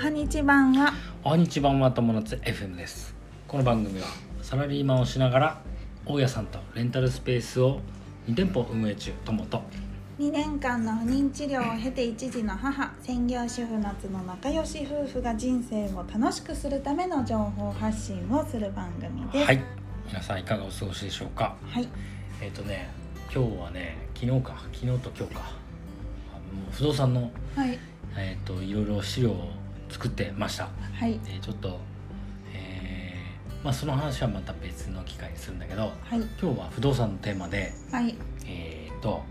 はにち版は。おはにちばんは友達 FM です。この番組はサラリーマンをしながら大家さんとレンタルスペースを2店舗運営中友と。2年間の不妊治療を経て一児の母専業主婦夏の仲良し夫婦が人生を楽しくするための情報発信をする番組です。はい。皆さんいかがお過ごしでしょうか？はい。えっ、とね今日はね昨日か。昨日と今日か。あもう不動産のはい。えっ、といろいろ資料を作ってました。はい。でちょっとえーまあその話はまた別の機会にするんだけどはい。今日は不動産のテーマではい。えっ、と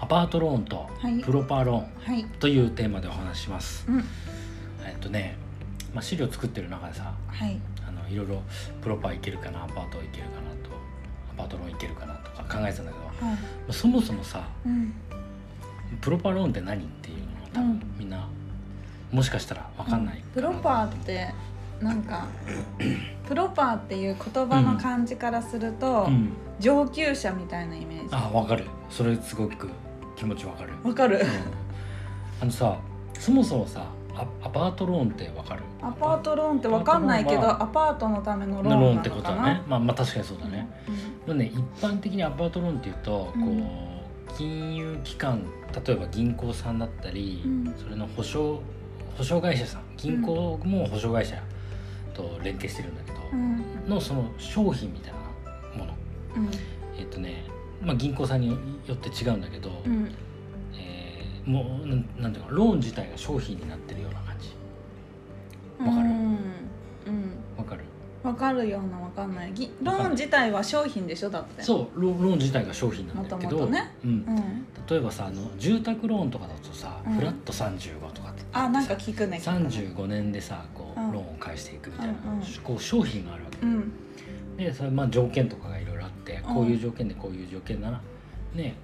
アパートローンとはい。プロパーローンはい。というテーマでお話しします。うん。えっとね、まあ、資料作ってる中でさはい。あのいろいろプロパーいけるかなアパートいけるかなとアパートローンいけるかなとか考えてたんだけど、まはい。あそもそもさうん。プロパーローンって何っていうのを多分うん。みんなもしかしたら分かんないプロパーってなんか プロパーっていう言葉の漢字からすると、うん、上級者みたいなイメージ。あ分かる。それすごく気持ち分かる、わかる。うん。あのさそもそもさアアパートローンって分かる？アパートローンってわかんないけどアアパートのためのローンってことだね。まあまあ確かにそうだね、でもね一般的にアパートローンっていうと、うん。こう金融機関例えば銀行さんだったり、うん。それの保証保証会社さん銀行も保証会社と連携してるんだけど、うん。のその商品みたいなもの。うん。えっ、とね、まあ、銀行さんによって違うんだけど、うん。えーもうなんていうかローン自体が商品になってるような感じ。わかる？かるようなわかんない。ぎローン自体は商品でしょ？だって。そうロローン自体が商品なんだけど。ね。うん。うん。例えばさあの住宅ローンとかだとさ、うん。フラット35とかって。あなんか聞くね聞くね。35年でさこう、うん。ローンを返していくみたいな、うんうん。こう商品があるわけ。うん。でそれまあ条件とかがいろいろあって、うん。こういう条件でこういう条件だな。ね。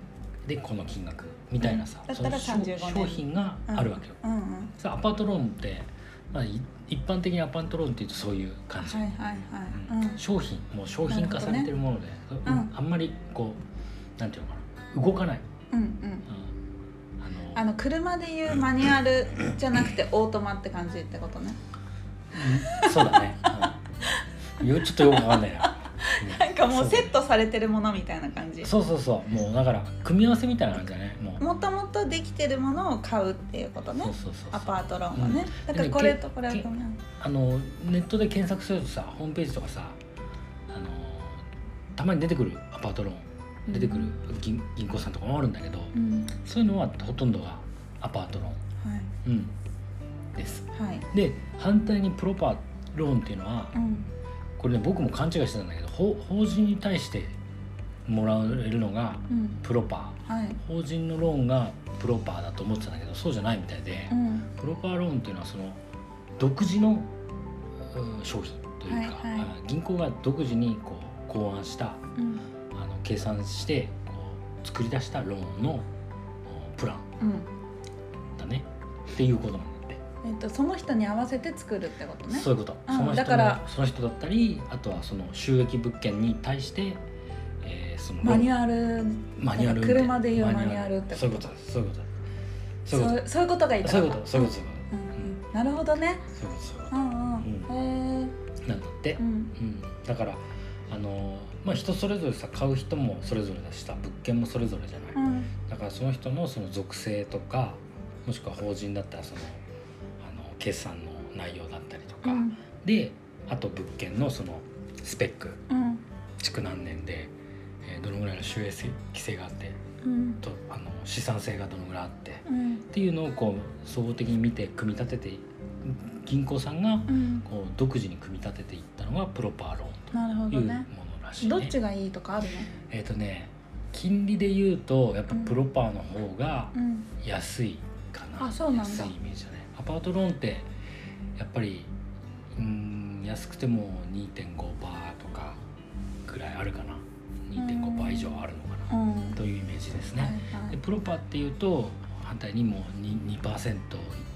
でこの金額みたいなさ、うん。だったらその35年。商品があるわけよ、うんうんさアパートローンって、まあ、い一般的にアパートローンっていうとそういう感じ、はいはいはい。うん。商品もう商品化されてるもので、ね。うん。あんまりこうなんていうのかな。動かない、あのあの車でいうマニュアルじゃなくてオートマって感じってことね。うん。そうだね、うん、よちょっとよくわかんないな、かもうセットされてるものみたいな感じ。そうそうそう。もうだから組み合わせみたいな感じだね。もう。もともとできてるものを買うっていうことね。そうそうそうアパートローンはね、うん。だからこれとこれはけ組み合わあのネットで検索するとさホームページとかさあのたまに出てくるアパートローン。出てくる銀銀行さんとかもあるんだけどせうん。そういうのはほとんどがアパートロはい。ーン、うん、です。はい。で反対にプロパーローンっていうのはうんこれね僕も勘違いしてたんだけど法法人に対してもらえるのがうん。プロパはい。ー法人のローンがプロパーだと思ってたんだけどそうじゃないみたいで、うん。プロパーローンっていうのはその独自のうん商品というか、はいはい。あ銀行が独自にこう考案したうん。あの計算してこう作り出したローンのおプランうん。だね。っていうことなんえっとその人に合わせて作るってことね。そういうこと、うんその人のだからその人だったりあとはその収益物件に対して、えーそのマニュアアルマニュアル車でいうマニュアル。ってこと。そういうこと。そういうこと。そそういうこうそういうことがいいとそういうこと。そういうこと。そういうん。うん。なるほどね。とそういうこと。そういうこうん。うん。へとなんだって。え、うん。うん、だからあのまあ人それぞれさ買う人もそれぞれだしさ物件もそれぞれじゃない、うん。だからその人のその属性とかもしくは法人だったらその決算の内容だったりとか、うん。であと物件のそのスペック。うん。築何年で、えーどのぐらいの収益性があって。うん。とあの資産性がどのぐらいあって。っうん。ていうのをこう総合的に見て組み立てて銀行さんがうん。こう独自に組み立てていったのがプロパーローンというものらしい、ね。どっちがいいとかあるの？えっ、とね金利で言うとやっぱプロパーの方がうん。安いかな、あそうなんだ。安いイメージだねアパートローンってやっぱりうん安くても2.5%とかぐらいあるかな。2.5%以上あるのかな、うん。というイメージですはいね、でプロパーっていうと反対にもう 2%, 2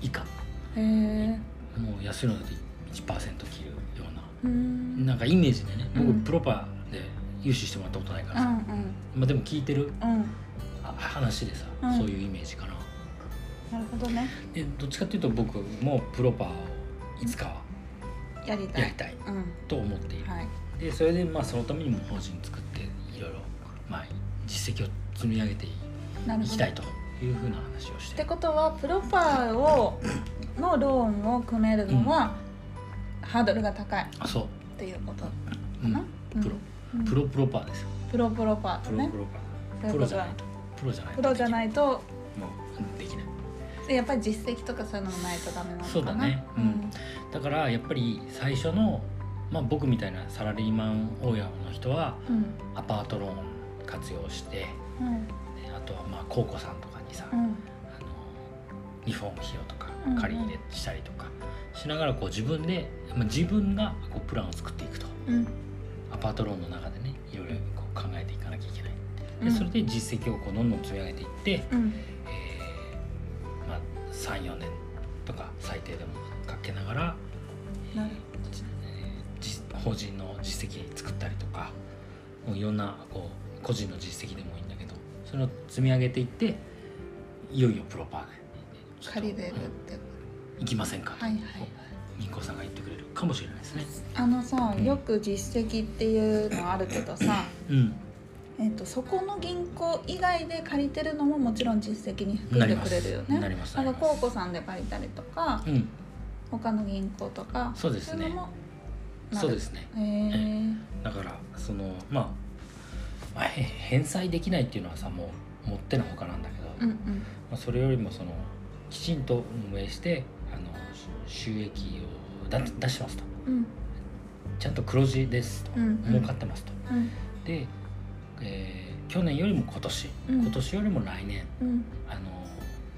以下。もう安いのだと1%切るような。うん。なんかイメージでね僕うん。プロパーで融資してもらったことないからさ、うんまあ、でも聞いてる話でさ、うん。そういうイメージかななるほどね。でどっちかっていうと僕もプロパーをいつかはやりたい。やりたいうん。と思っている、はい。でそれでまあそのためにも法人作っていろいろまあ実績を積み上げていきたいというふうな話をしっててことはプロパーをのローンを組めるのは、ハードルが高い。っあそていうことかう、うん。な、プロうん。プロプロパーです。よプロプロパーとね。プロプロパー。プロじゃないと。プロじゃないとプロじゃないと。もうできない。でやっぱり実績とかそういうのもないとダメなのかな。そうだね。うん。だからやっぱり最初の、まあ、僕みたいなサラリーマン親の人はうん。アパートローン活用してうん。であとはまあ高校さんとかにさ、うん。あのリフォーム費用とかうんうん。借り入れしたりとかしながらこう自分で、まあ、自分がこうプランを作っていくと。うん。アパートローンの中でねいろいろこう考えていかなきゃいけないうん。でそれで実績をこうどんどん積み上げていって、うん34年とか最低でもかけながら、な法人の実績作ったりとかもういろんなこう個人の実績でもいいんだけどそれを積み上げていっていよいよプロパーで借りれるっうんて行きませんかと、はいはいはい。銀行さんが言ってくれるかもしれないですね。あのさうんよく実績っていうのあるけどさ、うん、えっとそこの銀行以外で借りてるのももちろん実績に含んでくれるよね。なります。なります。高庫さんで借りたりとかうん、他の銀行とかそうですね。そうですね。へえだからそのまあ返済できないっていうのはさもう持ってのほかなんだけど、うんうん。まあ、それよりもそのきちんと運営してあの収益をだ出しますと。うん。ちゃんと黒字ですと、うんうん。儲かってますと。うん。で、えー去年よりも今年、うん。今年よりも来年うん。あの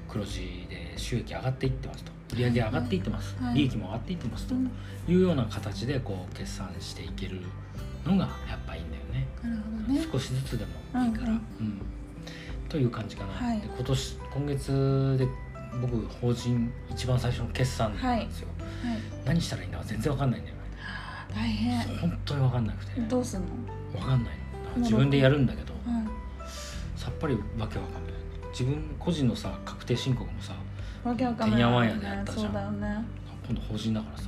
黒字で収益上がっていってますと。売上上がっていってます、はい。利益も上がっていってますと。うん。いうような形でこう決算していけるのがやっぱいいんだよね。なるほどね。少しずつでもいいから、ううん。んという感じかな、はい。で今年今月で僕法人一番最初の決算なんですよ、はい。何したらいいんだか全然わかんないんだよね。大変。本当にわかんなくて。どうすんの？わかんないの自分でやるんだけどはいさっぱりわけわかんない。自分個人のさ確定申告もさわけわかんない。てんやわんやでやったじゃん。ね。今度法人だからさ。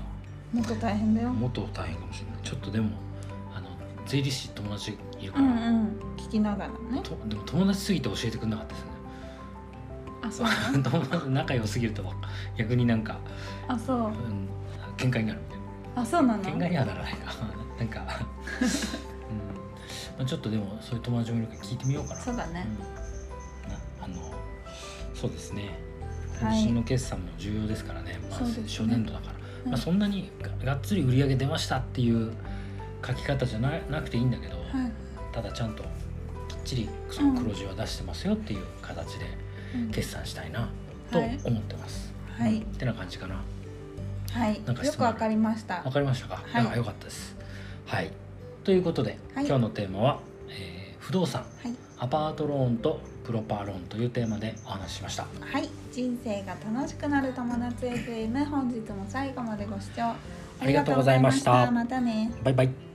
もっと大変だよ。もっと大変かもしれない。ちょっとでもあの税理士友達いるかうら、んうん。聞きながらね。とでも友達すぎて教えてくれなかったですね。あそう。友達仲良すぎると逆になんか、あそう。うん、喧嘩になるみたいな。あそうなの？喧嘩にはならないか。なんか、うんまあ、ちょっとでもそういう友達もいるから聞いてみようかな。そうだね。うん。なあのそうですね。はい。今年の決算も重要ですからね、まあそうですね。初年度だから、うん。まあ、そんなにががっつり売り上げ出ましたっていう書き方じゃななくていいんだけど、はい。ただちゃんときっちりその黒字は出してますよっていう形でうん。決算したいなとはい。思ってます、はい。ってな感じかな。はい。なんかよくわかりました。わかりましたか、はい。いやよかったです。はいということで、はい。今日のテーマは、えー不動産。はい。アパートローンとプロパーローンというテーマでお話ししました。はい。人生が楽しくなる友達 FM 本日も最後までご視聴ありがとうございました。ありがとうございました。またね。バイバイ